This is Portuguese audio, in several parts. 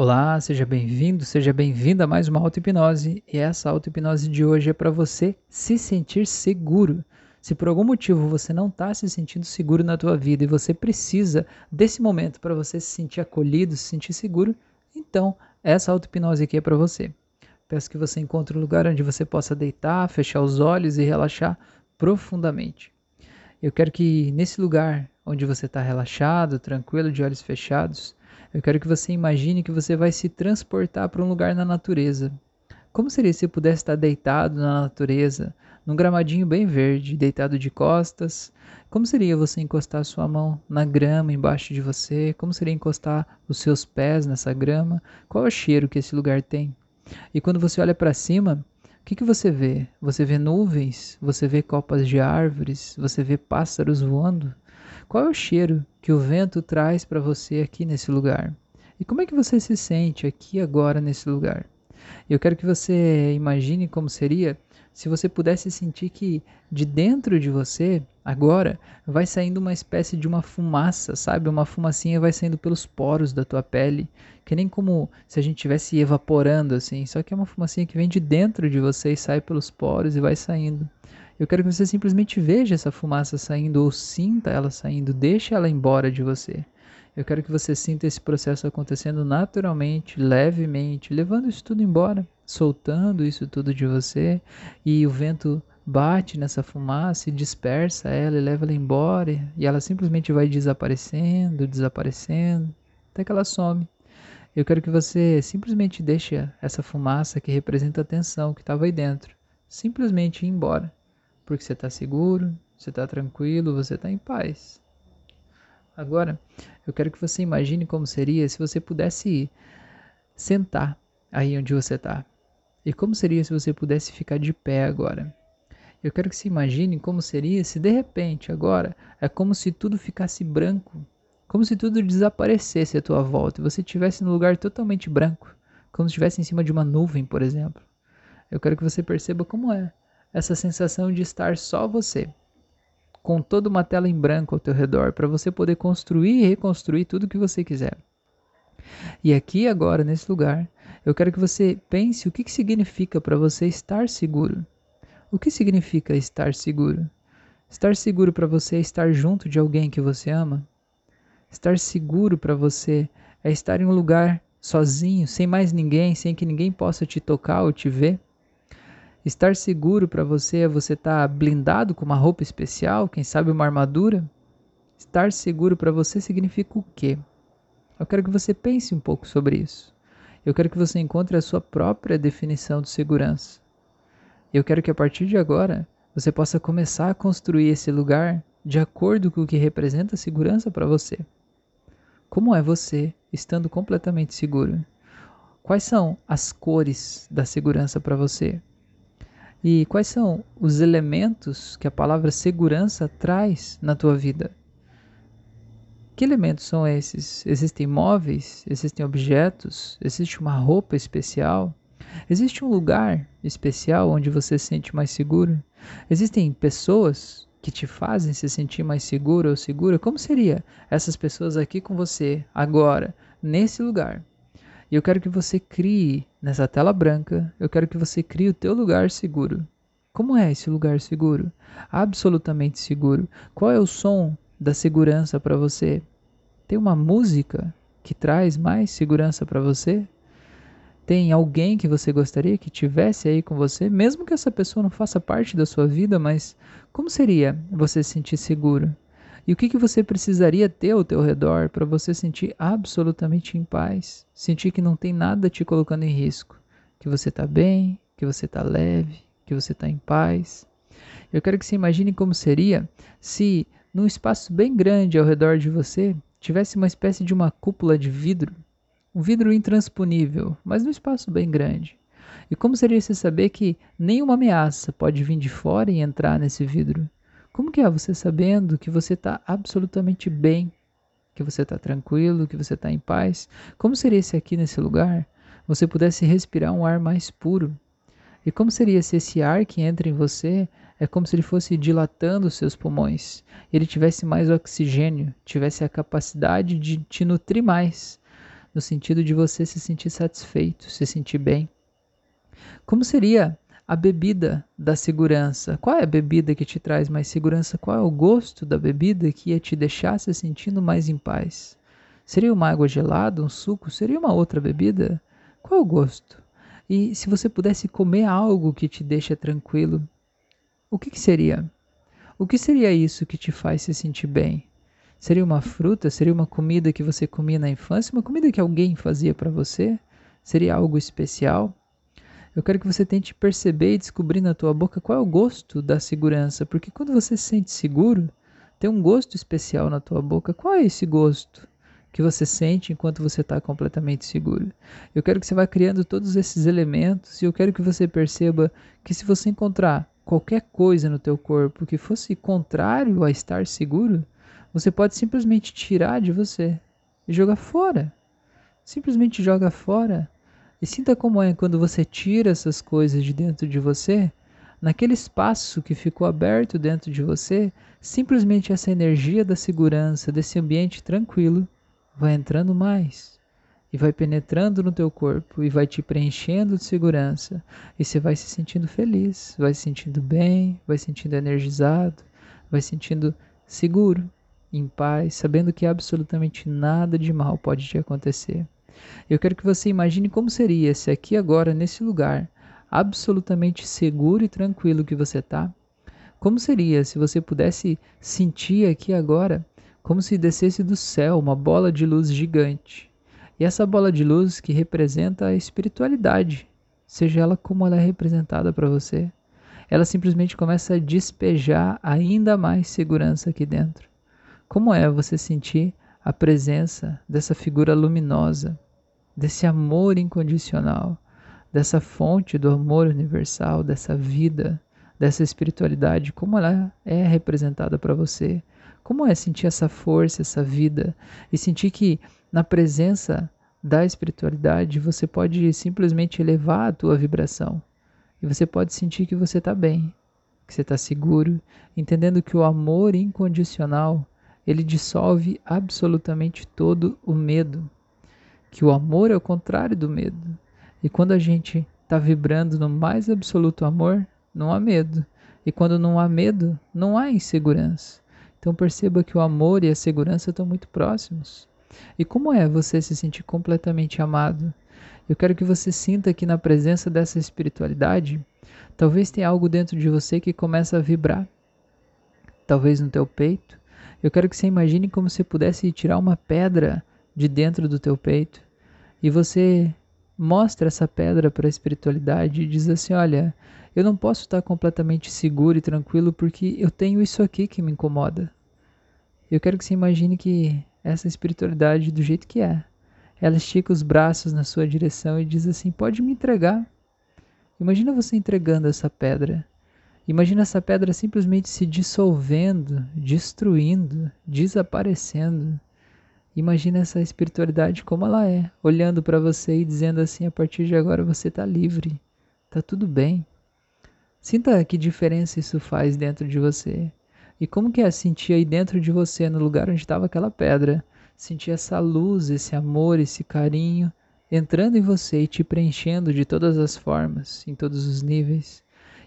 Olá, seja bem-vindo, seja bem-vinda a mais uma auto-hipnose. E essa auto-hipnose de hoje é para você se sentir seguro. Se por algum motivo você não está se sentindo seguro na tua vida e você precisa desse momento para você se sentir acolhido, se sentir seguro, então essa auto-hipnose aqui é para você. Peço que você encontre um lugar onde você possa deitar, fechar os olhos e relaxar profundamente. Eu quero que nesse lugar onde você está relaxado, tranquilo, de olhos fechados, eu quero que você imagine que você vai se transportar para um lugar na natureza. Como seria se pudesse estar deitado na natureza, num gramadinho bem verde, deitado de costas? Como seria você encostar sua mão na grama embaixo de você? Como seria encostar os seus pés nessa grama? Qual é o cheiro que esse lugar tem? E quando você olha para cima, o que, que você vê? Você vê nuvens? Você vê copas de árvores? Você vê pássaros voando? Qual é o cheiro que o vento traz para você aqui nesse lugar? E como é que você se sente aqui agora nesse lugar? Eu quero que você imagine como seria se você pudesse sentir que de dentro de você, agora, vai saindo uma espécie de uma fumaça, sabe? Uma fumacinha vai saindo pelos poros da tua pele, que nem como se a gente estivesse evaporando assim, só que é uma fumacinha que vem de dentro de você e sai pelos poros e vai saindo. Eu quero que você simplesmente veja essa fumaça saindo ou sinta ela saindo, deixe ela embora de você. Eu quero que você sinta esse processo acontecendo naturalmente, levemente, levando isso tudo embora, soltando isso tudo de você e o vento bate nessa fumaça e dispersa ela e leva ela embora e ela simplesmente vai desaparecendo, desaparecendo, até que ela some. Eu quero que você simplesmente deixe essa fumaça que representa a tensão que estava aí dentro, simplesmente ir embora porque você está seguro, você está tranquilo, você está em paz. Agora, eu quero que você imagine como seria se você pudesse sentar aí onde você está. E como seria se você pudesse ficar de pé agora? Eu quero que você imagine como seria se de repente agora é como se tudo ficasse branco, como se tudo desaparecesse à tua volta e você estivesse num lugar totalmente branco, como se estivesse em cima de uma nuvem, por exemplo. Eu quero que você perceba como é essa sensação de estar só você, com toda uma tela em branco ao teu redor, para você poder construir e reconstruir tudo que você quiser. E aqui agora, nesse lugar, eu quero que você pense o que, que significa para você estar seguro. O que significa estar seguro? Estar seguro para você é estar junto de alguém que você ama? Estar seguro para você é estar em um lugar sozinho, sem mais ninguém, sem que ninguém possa te tocar ou te ver? Estar seguro para você é você estar tá blindado com uma roupa especial, quem sabe uma armadura? Estar seguro para você significa o quê? Eu quero que você pense um pouco sobre isso. Eu quero que você encontre a sua própria definição de segurança. Eu quero que a partir de agora você possa começar a construir esse lugar de acordo com o que representa segurança para você. Como é você estando completamente seguro? Quais são as cores da segurança para você? E quais são os elementos que a palavra segurança traz na tua vida? Que elementos são esses? Existem móveis? Existem objetos? Existe uma roupa especial? Existe um lugar especial onde você se sente mais seguro? Existem pessoas que te fazem se sentir mais seguro ou segura? Como seria essas pessoas aqui com você agora, nesse lugar? E eu quero que você crie nessa tela branca, eu quero que você crie o teu lugar seguro. Como é esse lugar seguro? Absolutamente seguro. Qual é o som da segurança para você? Tem uma música que traz mais segurança para você? Tem alguém que você gostaria que tivesse aí com você, mesmo que essa pessoa não faça parte da sua vida, mas como seria você se sentir seguro? E o que, que você precisaria ter ao teu redor para você sentir absolutamente em paz? Sentir que não tem nada te colocando em risco, que você está bem, que você está leve, que você está em paz. Eu quero que você imagine como seria se, num espaço bem grande ao redor de você, tivesse uma espécie de uma cúpula de vidro, um vidro intransponível, mas num espaço bem grande. E como seria você saber que nenhuma ameaça pode vir de fora e entrar nesse vidro? Como que é você sabendo que você está absolutamente bem, que você está tranquilo, que você está em paz? Como seria se aqui nesse lugar você pudesse respirar um ar mais puro? E como seria se esse ar que entra em você é como se ele fosse dilatando os seus pulmões, ele tivesse mais oxigênio, tivesse a capacidade de te nutrir mais, no sentido de você se sentir satisfeito, se sentir bem. Como seria a bebida da segurança? Qual é a bebida que te traz mais segurança? Qual é o gosto da bebida que ia te deixar se sentindo mais em paz? Seria uma água gelada, um suco? Seria uma outra bebida? Qual é o gosto? E se você pudesse comer algo que te deixa tranquilo, o que, que seria? O que seria isso que te faz se sentir bem? Seria uma fruta? Seria uma comida que você comia na infância? Uma comida que alguém fazia para você? Seria algo especial? Eu quero que você tente perceber e descobrir na tua boca qual é o gosto da segurança, porque quando você se sente seguro, tem um gosto especial na tua boca. Qual é esse gosto que você sente enquanto você está completamente seguro? Eu quero que você vá criando todos esses elementos e eu quero que você perceba que se você encontrar qualquer coisa no teu corpo que fosse contrário a estar seguro, você pode simplesmente tirar de você e jogar fora. Simplesmente joga fora. E sinta como é quando você tira essas coisas de dentro de você, naquele espaço que ficou aberto dentro de você, simplesmente essa energia da segurança, desse ambiente tranquilo, vai entrando mais e vai penetrando no teu corpo e vai te preenchendo de segurança e você vai se sentindo feliz, vai se sentindo bem, vai se sentindo energizado, vai se sentindo seguro em paz, sabendo que absolutamente nada de mal pode te acontecer. Eu quero que você imagine como seria se aqui agora, nesse lugar, absolutamente seguro e tranquilo que você está, como seria se você pudesse sentir aqui agora como se descesse do céu uma bola de luz gigante. E essa bola de luz que representa a espiritualidade, seja ela como ela é representada para você, ela simplesmente começa a despejar ainda mais segurança aqui dentro. Como é você sentir a presença dessa figura luminosa, desse amor incondicional, dessa fonte do amor universal, dessa vida, dessa espiritualidade, como ela é representada para você? Como é sentir essa força, essa vida e sentir que na presença da espiritualidade você pode simplesmente elevar a tua vibração e você pode sentir que você está bem, que você está seguro, entendendo que o amor incondicional ele dissolve absolutamente todo o medo. Que o amor é o contrário do medo. E quando a gente está vibrando no mais absoluto amor, não há medo. E quando não há medo, não há insegurança. Então perceba que o amor e a segurança estão muito próximos. E como é você se sentir completamente amado? Eu quero que você sinta que na presença dessa espiritualidade, talvez tenha algo dentro de você que começa a vibrar. Talvez no teu peito, eu quero que você imagine como se pudesse tirar uma pedra de dentro do teu peito e você mostra essa pedra para a espiritualidade e diz assim: Olha, eu não posso estar completamente seguro e tranquilo porque eu tenho isso aqui que me incomoda. Eu quero que você imagine que essa espiritualidade, do jeito que é, ela estica os braços na sua direção e diz assim: Pode me entregar. Imagina você entregando essa pedra Imagina essa pedra simplesmente se dissolvendo, destruindo, desaparecendo. Imagina essa espiritualidade como ela é, olhando para você e dizendo assim: a partir de agora você está livre, está tudo bem. Sinta que diferença isso faz dentro de você. E como que é sentir aí dentro de você, no lugar onde estava aquela pedra, sentir essa luz, esse amor, esse carinho entrando em você e te preenchendo de todas as formas, em todos os níveis.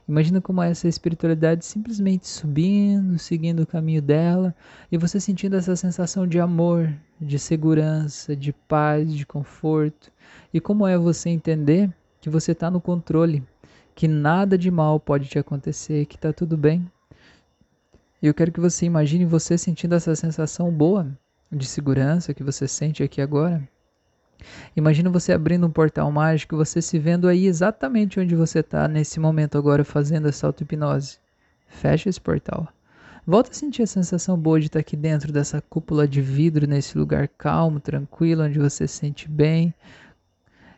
Imagina como é essa espiritualidade simplesmente subindo, seguindo o caminho dela, e você sentindo essa sensação de amor, de segurança, de paz, de conforto. E como é você entender que você está no controle, que nada de mal pode te acontecer, que está tudo bem. E eu quero que você imagine você sentindo essa sensação boa de segurança que você sente aqui agora. Imagina você abrindo um portal mágico, você se vendo aí exatamente onde você está nesse momento agora fazendo essa auto-hipnose. Fecha esse portal. Volta a sentir a sensação boa de estar aqui dentro dessa cúpula de vidro, nesse lugar calmo, tranquilo, onde você se sente bem.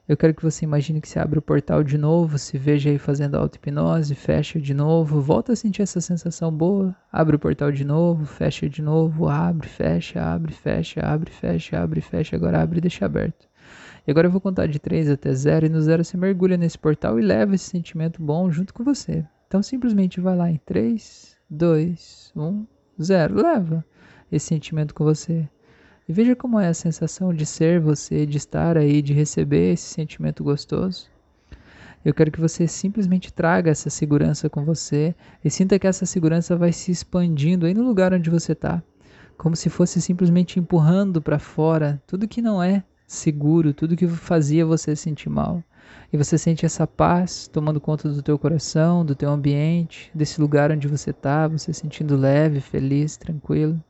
Eu quero que você imagine que você abre o portal de novo, se veja aí fazendo auto-hipnose, fecha de novo, volta a sentir essa sensação boa, abre o portal de novo, fecha de novo, abre, fecha, abre, fecha, abre, fecha, abre, fecha, agora abre e deixa aberto. E agora eu vou contar de 3 até 0 e no 0 você mergulha nesse portal e leva esse sentimento bom junto com você. Então simplesmente vai lá em 3, 2, 1, 0. Leva esse sentimento com você. E veja como é a sensação de ser você, de estar aí, de receber esse sentimento gostoso. Eu quero que você simplesmente traga essa segurança com você e sinta que essa segurança vai se expandindo aí no lugar onde você está, como se fosse simplesmente empurrando para fora tudo que não é seguro, tudo que fazia você sentir mal. E você sente essa paz tomando conta do teu coração, do teu ambiente, desse lugar onde você está, você sentindo leve, feliz, tranquilo.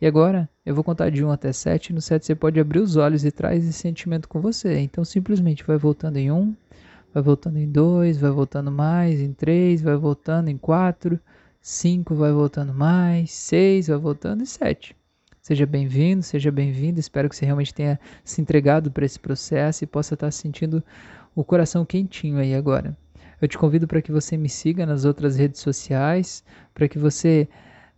E agora eu vou contar de 1 até 7. No 7 você pode abrir os olhos e traz esse sentimento com você. Então simplesmente vai voltando em 1, vai voltando em 2, vai voltando mais, em 3, vai voltando em 4, 5 vai voltando mais, 6 vai voltando e 7. Seja bem-vindo, seja bem-vindo. Espero que você realmente tenha se entregado para esse processo e possa estar sentindo o coração quentinho aí agora. Eu te convido para que você me siga nas outras redes sociais, para que você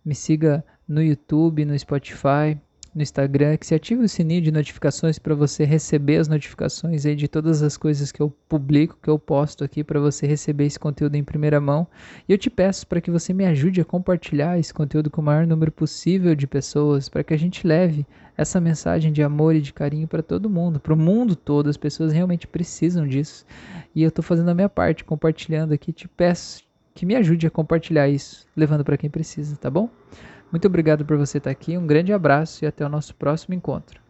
me siga no YouTube, no Spotify, no Instagram, que se ative o sininho de notificações para você receber as notificações aí de todas as coisas que eu publico, que eu posto aqui para você receber esse conteúdo em primeira mão. E eu te peço para que você me ajude a compartilhar esse conteúdo com o maior número possível de pessoas, para que a gente leve essa mensagem de amor e de carinho para todo mundo, para o mundo todo. As pessoas realmente precisam disso. E eu estou fazendo a minha parte, compartilhando aqui. Te peço que me ajude a compartilhar isso, levando para quem precisa, tá bom? Muito obrigado por você estar aqui, um grande abraço e até o nosso próximo encontro.